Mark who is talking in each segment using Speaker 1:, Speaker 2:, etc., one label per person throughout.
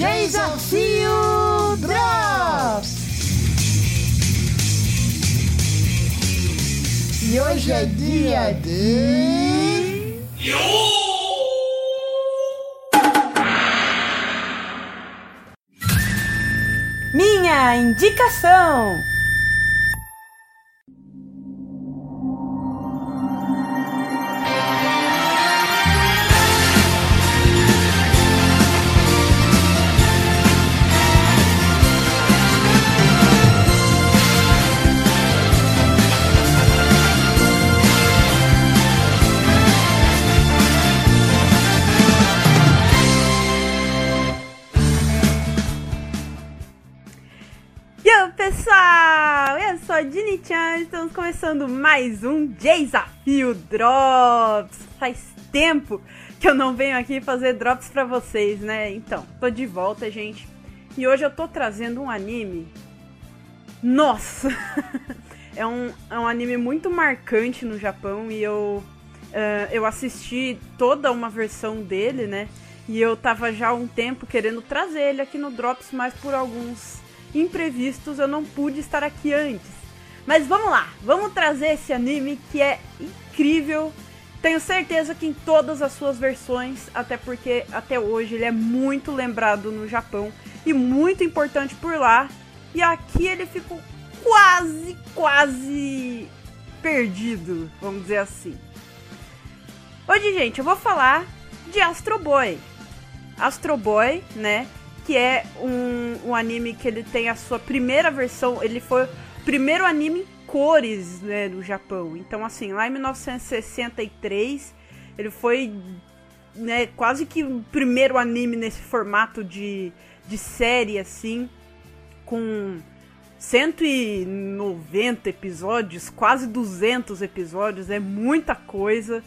Speaker 1: Desafio Drops! E hoje é dia de.
Speaker 2: Minha indicação! Sou a Dini Chan, estamos começando mais um Desafio Drops. Faz tempo que eu não venho aqui fazer drops pra vocês, né? Então, tô de volta, gente. E hoje eu tô trazendo um anime. Nossa! é, um, é um anime muito marcante no Japão e eu, eh, eu assisti toda uma versão dele, né? E eu tava já há um tempo querendo trazer ele aqui no Drops, mas por alguns imprevistos eu não pude estar aqui antes. Mas vamos lá, vamos trazer esse anime que é incrível. Tenho certeza que em todas as suas versões, até porque até hoje ele é muito lembrado no Japão e muito importante por lá. E aqui ele ficou quase, quase perdido, vamos dizer assim. Hoje, gente, eu vou falar de Astro Boy. Astro Boy, né? Que é um, um anime que ele tem a sua primeira versão. Ele foi primeiro anime em cores né, do Japão. Então, assim, lá em 1963, ele foi né, quase que o primeiro anime nesse formato de, de série, assim, com 190 episódios, quase 200 episódios, é muita coisa,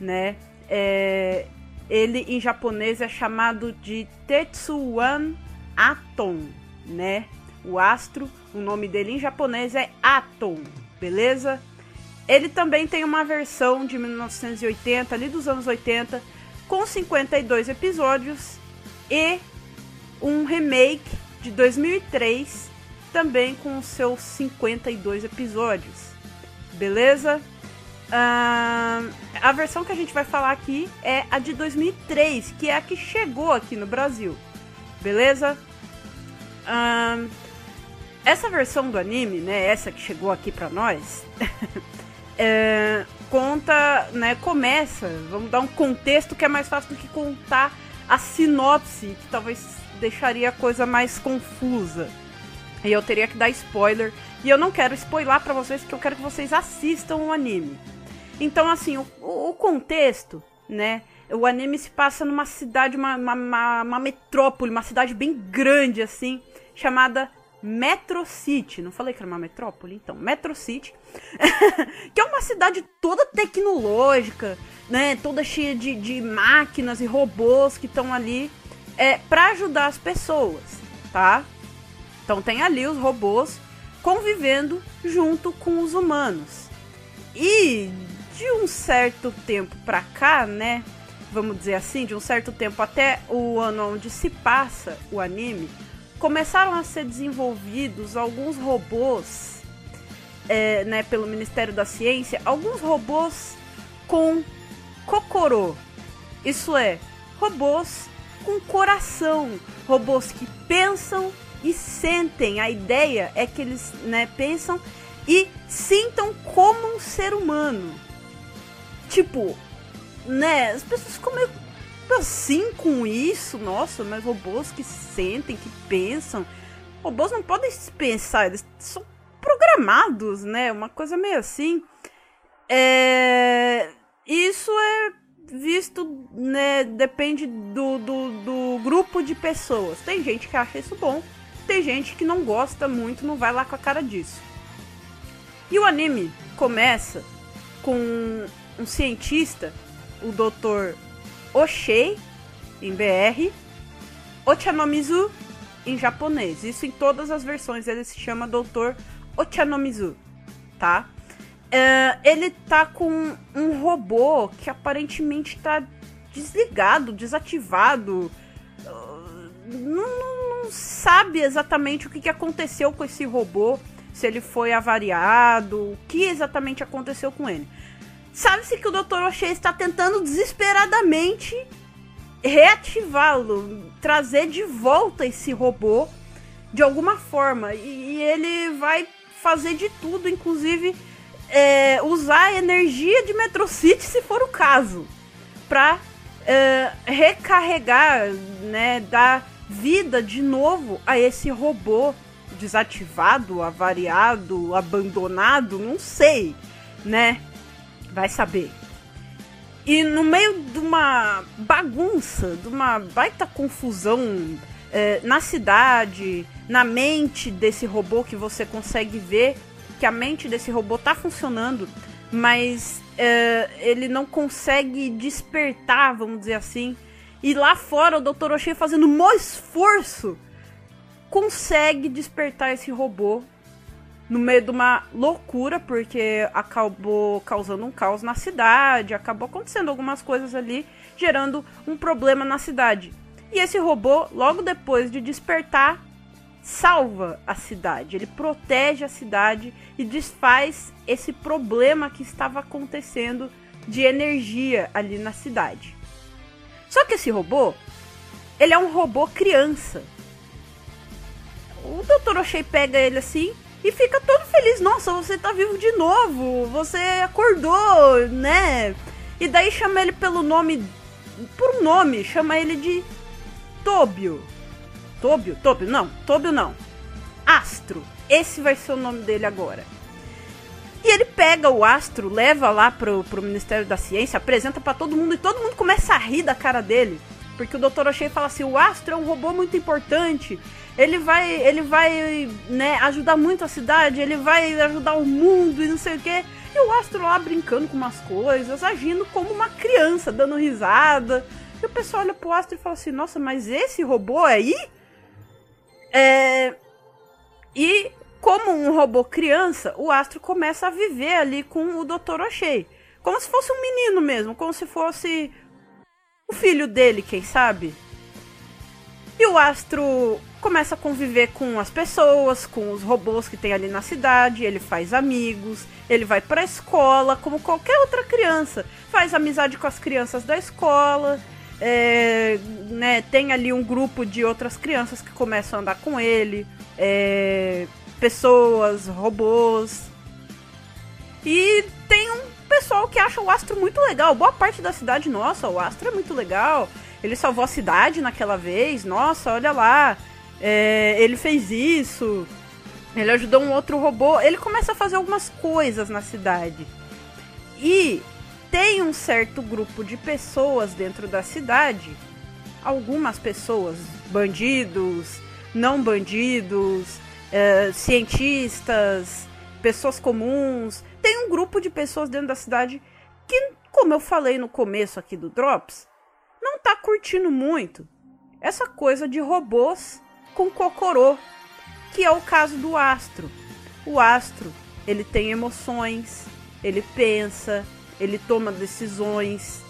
Speaker 2: né? É, ele em japonês é chamado de Tetsuwan Atom, né? O astro, o nome dele em japonês é Atom, beleza? Ele também tem uma versão de 1980, ali dos anos 80, com 52 episódios e um remake de 2003, também com seus 52 episódios, beleza? Ahn, a versão que a gente vai falar aqui é a de 2003, que é a que chegou aqui no Brasil, beleza? Ahn, essa versão do anime, né, essa que chegou aqui pra nós, é, conta, né, começa, vamos dar um contexto que é mais fácil do que contar a sinopse, que talvez deixaria a coisa mais confusa. E eu teria que dar spoiler, e eu não quero spoiler pra vocês, porque eu quero que vocês assistam o anime. Então, assim, o, o contexto, né? O anime se passa numa cidade, uma, uma, uma, uma metrópole, uma cidade bem grande, assim, chamada Metro City. Não falei que era uma metrópole? Então, Metro City. que é uma cidade toda tecnológica, né? Toda cheia de, de máquinas e robôs que estão ali é, para ajudar as pessoas, tá? Então tem ali os robôs convivendo junto com os humanos. E de um certo tempo pra cá, né? Vamos dizer assim, de um certo tempo até o ano onde se passa o anime, começaram a ser desenvolvidos alguns robôs, é, né, pelo Ministério da Ciência, alguns robôs com Kokoro. Isso é, robôs com coração, robôs que pensam e sentem. A ideia é que eles né, pensam e sintam como um ser humano. Tipo, né? As pessoas ficam meio assim com isso. Nossa, mas robôs que sentem, que pensam. Robôs não podem pensar, eles são programados, né? Uma coisa meio assim. É... Isso é visto, né? Depende do, do, do grupo de pessoas. Tem gente que acha isso bom, tem gente que não gosta muito, não vai lá com a cara disso. E o anime começa com um cientista, o Dr. Oshei, em BR, Ochanomizu, em japonês. Isso em todas as versões, ele se chama Dr. Ochanomizu, tá? É, ele tá com um robô que aparentemente tá desligado, desativado. não, não, sabe exatamente o que, que aconteceu com esse robô, se ele foi avariado, o que exatamente aconteceu com ele. Sabe-se que o Dr. O'Shea está tentando desesperadamente reativá-lo, trazer de volta esse robô de alguma forma. E, e ele vai fazer de tudo, inclusive é, usar a energia de Metro City se for o caso, para é, recarregar, né, dar vida de novo a esse robô desativado, avariado, abandonado, não sei, né? Vai saber. E no meio de uma bagunça, de uma baita confusão é, na cidade, na mente desse robô que você consegue ver que a mente desse robô tá funcionando, mas é, ele não consegue despertar, vamos dizer assim. E lá fora o Dr. O'Shea fazendo um esforço consegue despertar esse robô no meio de uma loucura, porque acabou causando um caos na cidade, acabou acontecendo algumas coisas ali, gerando um problema na cidade. E esse robô, logo depois de despertar, salva a cidade, ele protege a cidade e desfaz esse problema que estava acontecendo de energia ali na cidade. Só que esse robô, ele é um robô criança. O Dr. O'Shea pega ele assim e fica todo feliz. Nossa, você tá vivo de novo. Você acordou, né? E daí chama ele pelo nome. Por um nome, chama ele de Tóbio. Tóbio? Tóbio, não. Tóbio não. Astro. Esse vai ser o nome dele agora. E ele pega o astro, leva lá pro, pro Ministério da Ciência, apresenta para todo mundo e todo mundo começa a rir da cara dele. Porque o Dr. O'Shea fala assim: o astro é um robô muito importante ele vai, ele vai, né, ajudar muito a cidade, ele vai ajudar o mundo e não sei o quê. E o Astro lá brincando com umas coisas, agindo como uma criança, dando risada. E o pessoal olha pro Astro e fala assim: Nossa, mas esse robô aí? É. E como um robô criança, o Astro começa a viver ali com o Dr. O'Shea. Como se fosse um menino mesmo, como se fosse o filho dele, quem sabe? E o Astro começa a conviver com as pessoas, com os robôs que tem ali na cidade, ele faz amigos, ele vai pra escola, como qualquer outra criança. Faz amizade com as crianças da escola, é, né, tem ali um grupo de outras crianças que começam a andar com ele, é, pessoas, robôs. E tem um pessoal que acha o Astro muito legal. Boa parte da cidade, nossa, o Astro é muito legal ele salvou a cidade naquela vez, nossa, olha lá, é, ele fez isso, ele ajudou um outro robô, ele começa a fazer algumas coisas na cidade. E tem um certo grupo de pessoas dentro da cidade, algumas pessoas, bandidos, não bandidos, é, cientistas, pessoas comuns, tem um grupo de pessoas dentro da cidade que, como eu falei no começo aqui do Drops, não tá curtindo muito essa coisa de robôs com cocorô, que é o caso do Astro. O Astro, ele tem emoções, ele pensa, ele toma decisões.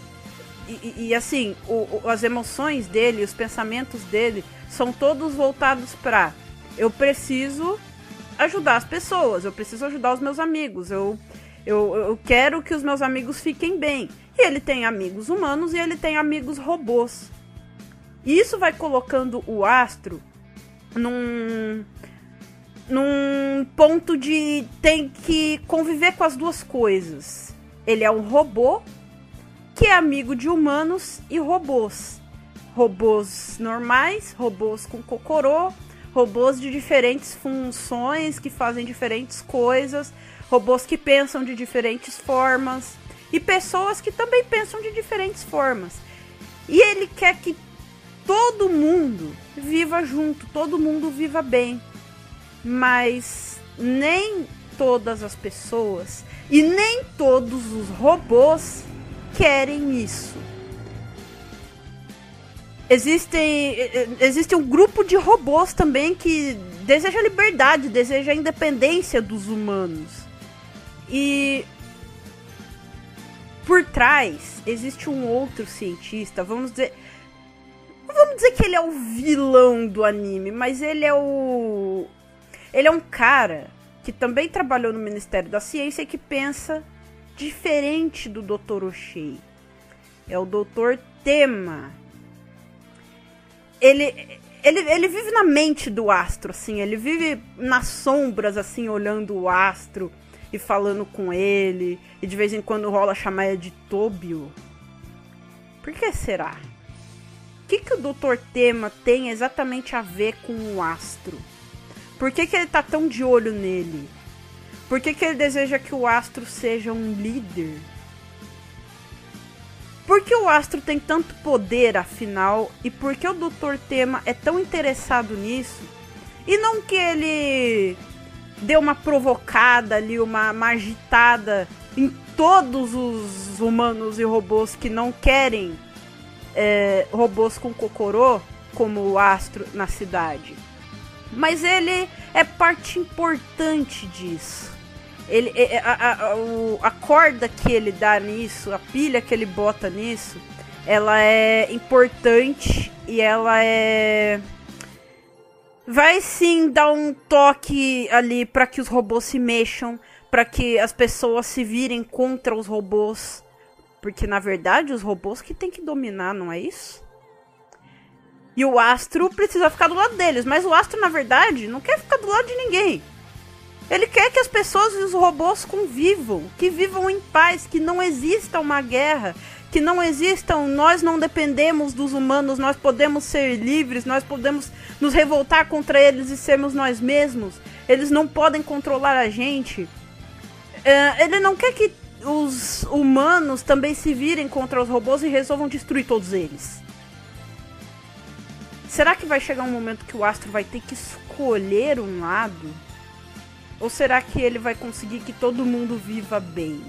Speaker 2: E, e, e assim, o, o, as emoções dele, os pensamentos dele são todos voltados para eu preciso ajudar as pessoas, eu preciso ajudar os meus amigos, eu, eu, eu quero que os meus amigos fiquem bem. E ele tem amigos humanos e ele tem amigos robôs. E isso vai colocando o astro num num ponto de tem que conviver com as duas coisas. Ele é um robô que é amigo de humanos e robôs. Robôs normais, robôs com cocorô, robôs de diferentes funções que fazem diferentes coisas, robôs que pensam de diferentes formas e pessoas que também pensam de diferentes formas. E ele quer que todo mundo viva junto, todo mundo viva bem. Mas nem todas as pessoas e nem todos os robôs querem isso. Existem, existe um grupo de robôs também que deseja liberdade, deseja a independência dos humanos. E por trás existe um outro cientista, vamos dizer. Vamos dizer que ele é o vilão do anime, mas ele é o. Ele é um cara que também trabalhou no Ministério da Ciência e que pensa diferente do Dr. O'Shea. É o Dr. Tema. Ele, ele, ele vive na mente do astro, assim. Ele vive nas sombras, assim, olhando o astro e falando com ele. E de vez em quando rola chamar ele de Tobio. Por que será? Que, que o Dr. Tema tem exatamente a ver com o astro? Por que, que ele tá tão de olho nele? Por que, que ele deseja que o astro seja um líder? Por que o astro tem tanto poder, afinal? E por que o Dr. Tema é tão interessado nisso? E não que ele deu uma provocada ali, uma, uma agitada em todos os humanos e robôs que não querem é, robôs com cocorô, como o astro na cidade. Mas ele é parte importante disso. Ele, é, é, a, a, a, corda que ele dá nisso, a pilha que ele bota nisso, ela é importante e ela é. Vai sim dar um toque ali para que os robôs se mexam, para que as pessoas se virem contra os robôs. Porque na verdade os robôs que tem que dominar, não é isso? E o astro precisa ficar do lado deles, mas o astro na verdade não quer ficar do lado de ninguém. Ele quer que as pessoas e os robôs convivam, que vivam em paz, que não exista uma guerra, que não existam, nós não dependemos dos humanos, nós podemos ser livres, nós podemos nos revoltar contra eles e sermos nós mesmos. Eles não podem controlar a gente. É, ele não quer que os humanos também se virem contra os robôs e resolvam destruir todos eles. Será que vai chegar um momento que o astro vai ter que escolher um lado? Ou será que ele vai conseguir que todo mundo viva bem?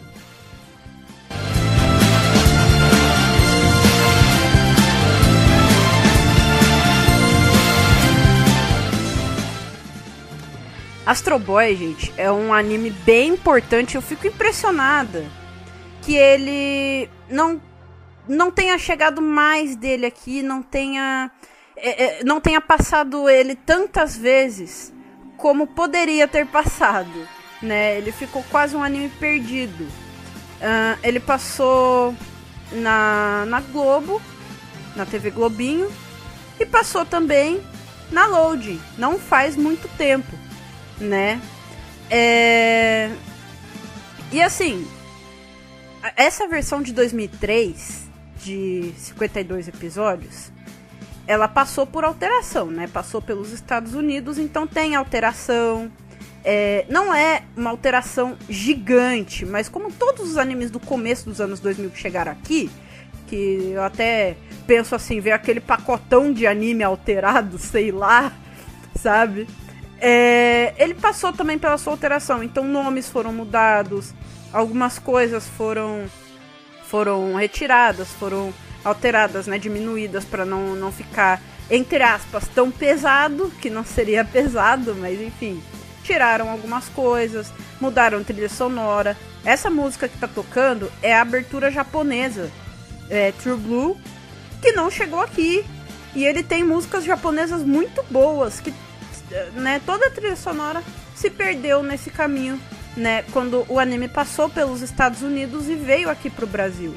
Speaker 2: Astro Boy, gente, é um anime bem importante. Eu fico impressionada que ele não não tenha chegado mais dele aqui, não tenha é, é, não tenha passado ele tantas vezes como poderia ter passado, né? Ele ficou quase um anime perdido. Uh, ele passou na, na Globo, na TV Globinho, e passou também na Load, não faz muito tempo, né? É... E assim, essa versão de 2003, de 52 episódios, ela passou por alteração, né? Passou pelos Estados Unidos, então tem alteração. É, não é uma alteração gigante, mas como todos os animes do começo dos anos 2000 que chegaram aqui, que eu até penso assim, ver aquele pacotão de anime alterado, sei lá, sabe? É, ele passou também pela sua alteração, então nomes foram mudados, algumas coisas foram foram retiradas, foram alteradas, né, diminuídas para não, não ficar entre aspas tão pesado, que não seria pesado, mas enfim, tiraram algumas coisas, mudaram trilha sonora. Essa música que tá tocando é a abertura japonesa, é True Blue, que não chegou aqui. E ele tem músicas japonesas muito boas, que né, toda a trilha sonora se perdeu nesse caminho, né, quando o anime passou pelos Estados Unidos e veio aqui pro Brasil.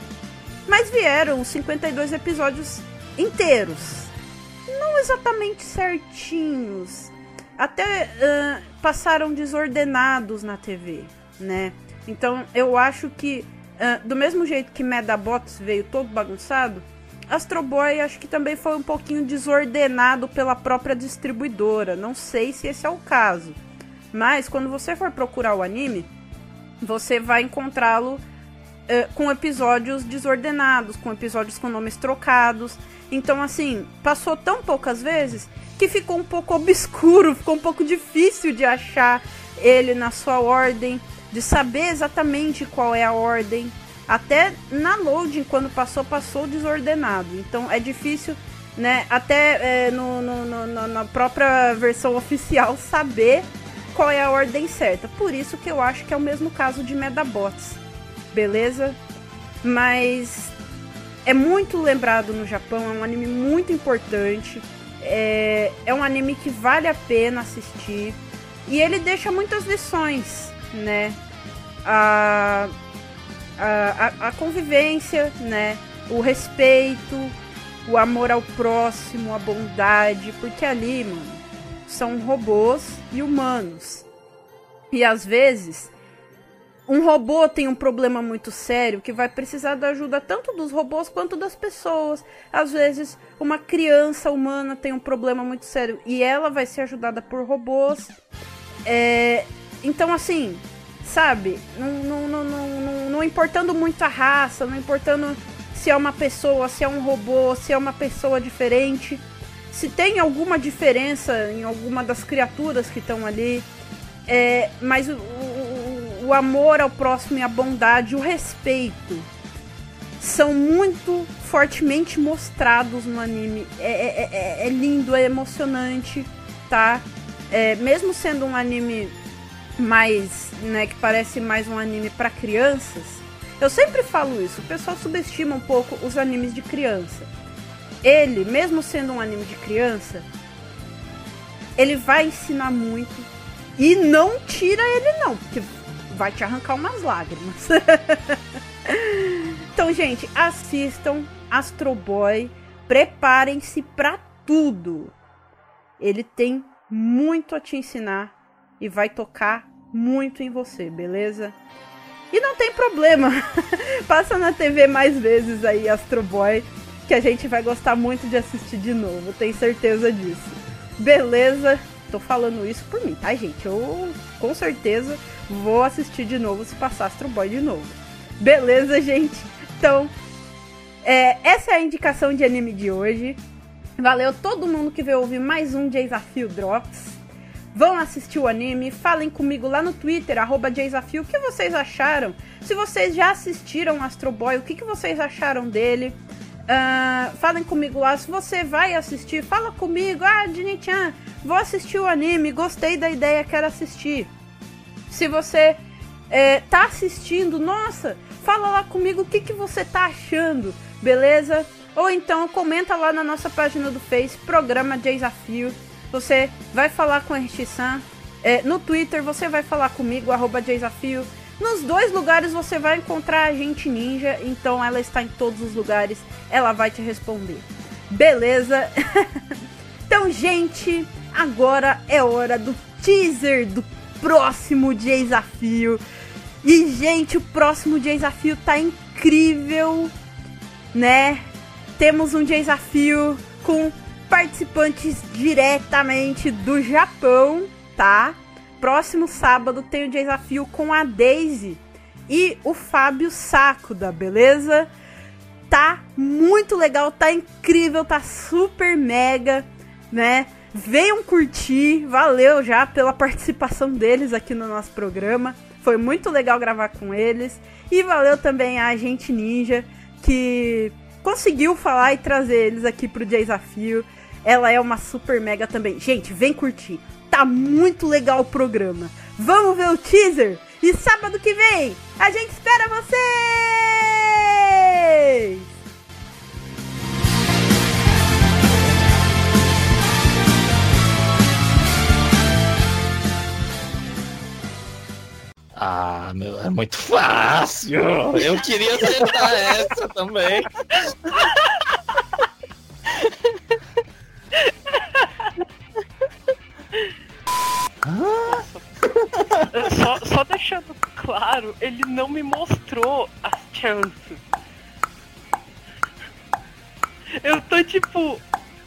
Speaker 2: Mas vieram 52 episódios inteiros. Não exatamente certinhos. Até uh, passaram desordenados na TV, né? Então eu acho que, uh, do mesmo jeito que Medabots veio todo bagunçado, Astro Boy acho que também foi um pouquinho desordenado pela própria distribuidora. Não sei se esse é o caso. Mas quando você for procurar o anime, você vai encontrá-lo uh, com episódios desordenados, com episódios com nomes trocados. Então, assim, passou tão poucas vezes que ficou um pouco obscuro, ficou um pouco difícil de achar ele na sua ordem, de saber exatamente qual é a ordem. Até na loading, quando passou, passou desordenado. Então é difícil, né? Até é, no, no, no, na própria versão oficial saber qual é a ordem certa. Por isso que eu acho que é o mesmo caso de Medabots beleza? Mas é muito lembrado no Japão, é um anime muito importante. É, é um anime que vale a pena assistir. E ele deixa muitas lições, né? A, a, a convivência, né? O respeito, o amor ao próximo, a bondade. Porque ali, mano, são robôs e humanos. E às vezes um robô tem um problema muito sério que vai precisar da ajuda tanto dos robôs quanto das pessoas. Às vezes, uma criança humana tem um problema muito sério e ela vai ser ajudada por robôs. É, então, assim, sabe? Não, não, não, não, não importando muito a raça, não importando se é uma pessoa, se é um robô, se é uma pessoa diferente. Se tem alguma diferença em alguma das criaturas que estão ali. É, mas o, o, o amor ao próximo e a bondade, o respeito são muito fortemente mostrados no anime. É, é, é, é lindo, é emocionante, tá? É, mesmo sendo um anime mais, né, que parece mais um anime para crianças, eu sempre falo isso. O pessoal subestima um pouco os animes de criança. Ele, mesmo sendo um anime de criança, ele vai ensinar muito e não tira ele não, porque vai te arrancar umas lágrimas. então, gente, assistam Astro Boy, preparem-se para tudo. Ele tem muito a te ensinar e vai tocar muito em você, beleza? E não tem problema. Passa na TV mais vezes aí Astro Boy, que a gente vai gostar muito de assistir de novo, tenho certeza disso. Beleza? Tô falando isso por mim, tá, gente? Eu com certeza vou assistir de novo se passar Astro Boy de novo. Beleza, gente? Então, é, essa é a indicação de anime de hoje. Valeu todo mundo que veio ouvir mais um Desafio Drops. Vão assistir o anime, falem comigo lá no Twitter, arroba Desafio, o que vocês acharam. Se vocês já assistiram Astro Boy, o que, que vocês acharam dele. Uh, falem comigo lá. Se você vai assistir, fala comigo. Ah, Dini-chan, vou assistir o anime, gostei da ideia, quero assistir. Se você é, tá assistindo, nossa, fala lá comigo o que, que você tá achando, beleza? Ou então comenta lá na nossa página do Face, programa Desafio. Você vai falar com a RX-san. É, no Twitter você vai falar comigo, arroba. Nos dois lugares você vai encontrar a gente ninja, então ela está em todos os lugares, ela vai te responder. Beleza? então, gente, agora é hora do teaser do próximo desafio. E, gente, o próximo desafio tá incrível, né? Temos um desafio com participantes diretamente do Japão, tá? Próximo sábado tem o desafio com a Daisy e o Fábio Sacuda, beleza? Tá muito legal, tá incrível, tá super mega, né? Venham curtir, valeu já pela participação deles aqui no nosso programa. Foi muito legal gravar com eles. E valeu também a Agente Ninja, que conseguiu falar e trazer eles aqui pro desafio. Ela é uma super mega também. Gente, vem curtir. Tá muito legal o programa. Vamos ver o teaser? E sábado que vem, a gente espera vocês!
Speaker 3: Ah, meu, é muito fácil. Eu queria acertar essa também.
Speaker 4: ele não me mostrou as chances. Eu tô tipo.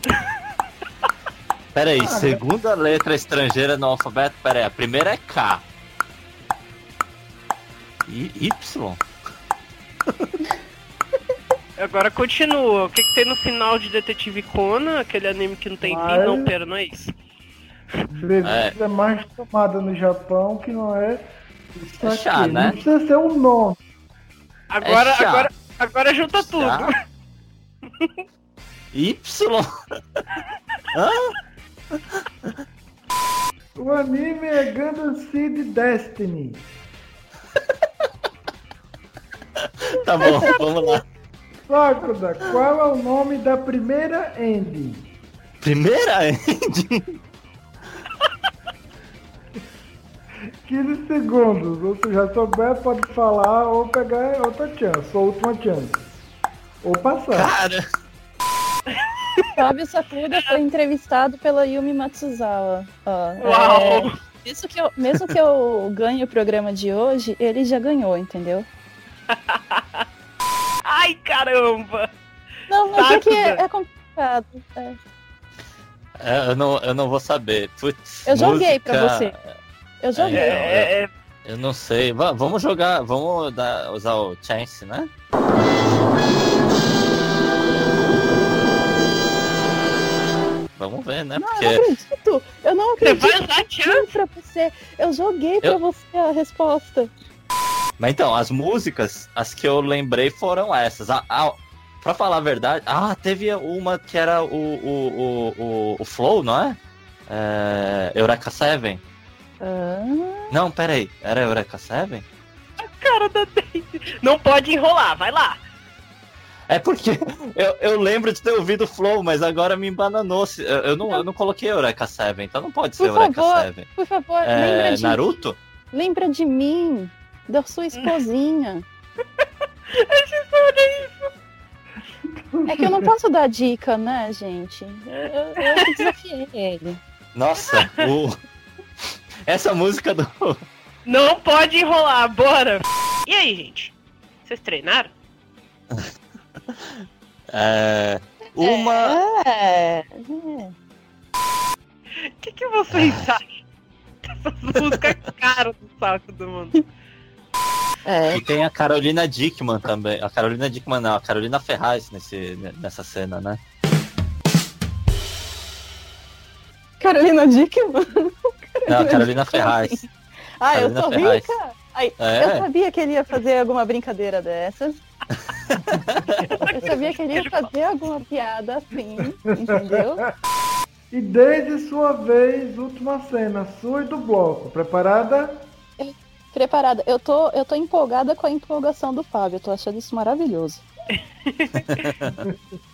Speaker 3: Peraí, segunda letra estrangeira no alfabeto, peraí, a primeira é K. E Y.
Speaker 4: Agora continua. O que, que tem no final de Detetive Conan? Aquele anime que não tem fim? Não, pera, não é isso.
Speaker 1: Bebida é. mais tomada no Japão que não é
Speaker 3: é chá, né?
Speaker 1: Não precisa ser um nome.
Speaker 4: Agora, é agora, agora junta tudo.
Speaker 3: y?
Speaker 1: o anime é Gundam Seed Destiny.
Speaker 3: tá bom, vamos lá.
Speaker 1: Sakura, qual é o nome da primeira ending?
Speaker 3: Primeira ending?
Speaker 1: 15 segundos. Ou se já souber, pode falar ou pegar outra chance, ou última chance. Ou passar.
Speaker 3: Cara,
Speaker 5: Fábio Sakuda foi entrevistado pela Yumi Matsuzawa. Ó,
Speaker 4: Uau!
Speaker 5: é, mesmo, que eu, mesmo que eu ganhe o programa de hoje, ele já ganhou, entendeu?
Speaker 4: Ai, caramba!
Speaker 5: Não, mas é que é, é complicado. é.
Speaker 3: é, eu não, eu não vou saber. Putz,
Speaker 5: Eu joguei pra
Speaker 3: música-
Speaker 5: você. Eu joguei.
Speaker 4: É, é,
Speaker 3: Eu não sei. Va- vamos jogar, vamos dar, usar o chance, né? Vamos ver, né?
Speaker 5: Não, eu não acredito. Eu não
Speaker 4: Você
Speaker 5: acredito.
Speaker 4: vai usar
Speaker 5: Eu
Speaker 4: chance?
Speaker 5: pra você. Eu joguei pra
Speaker 3: Eu-
Speaker 5: você a resposta.
Speaker 3: Mas então, as músicas, as que eu lembrei foram essas. A, a, pra falar a verdade, ah, teve uma que era o, o, o, o, o Flow, não é? é Eureka 7?
Speaker 5: Ah,
Speaker 3: Não, peraí, era Eureka 7?
Speaker 4: Cara da Daisy. Não pode enrolar, vai lá.
Speaker 3: É porque eu, eu lembro de ter ouvido Flow, mas agora me embananou. se- Eu, eu não, eu não coloquei Eureka 7, então não pode ser
Speaker 5: Por
Speaker 3: Eureka
Speaker 5: favor,
Speaker 3: 7.
Speaker 5: por favor,
Speaker 3: É,
Speaker 5: lembra, de,
Speaker 3: Naruto?
Speaker 5: lembra de mim. Da sua esposinha. É que eu não posso dar dica, né, gente? Eu, eu, desafiei ele.
Speaker 3: Nossa, o... essa música do.
Speaker 4: Não pode enrolar, bora. E aí, gente? Vocês treinaram?
Speaker 3: É, uma.
Speaker 5: É. é.
Speaker 4: O que, que vocês acham dessas músicas caras do saco do mundo?
Speaker 5: é.
Speaker 3: E tem a Carolina Dickman também. A Carolina Dickman não, a Carolina Ferraz nesse, nessa cena, né?
Speaker 5: Carolina Dickman.
Speaker 3: Não, a Carolina Ferraz.
Speaker 5: Ah, eu
Speaker 3: Carolina
Speaker 5: sou
Speaker 3: Ferraz.
Speaker 5: rica? Ai,
Speaker 3: É.
Speaker 5: Eu sabia que ele ia fazer alguma brincadeira dessas. Eu sabia que ele ia fazer alguma piada assim, entendeu?
Speaker 1: E desde sua vez, última cena, sua e do bloco. Preparada?
Speaker 5: Preparada. Eu tô, eu tô empolgada com a empolgação do Fábio. Eu tô achando isso maravilhoso.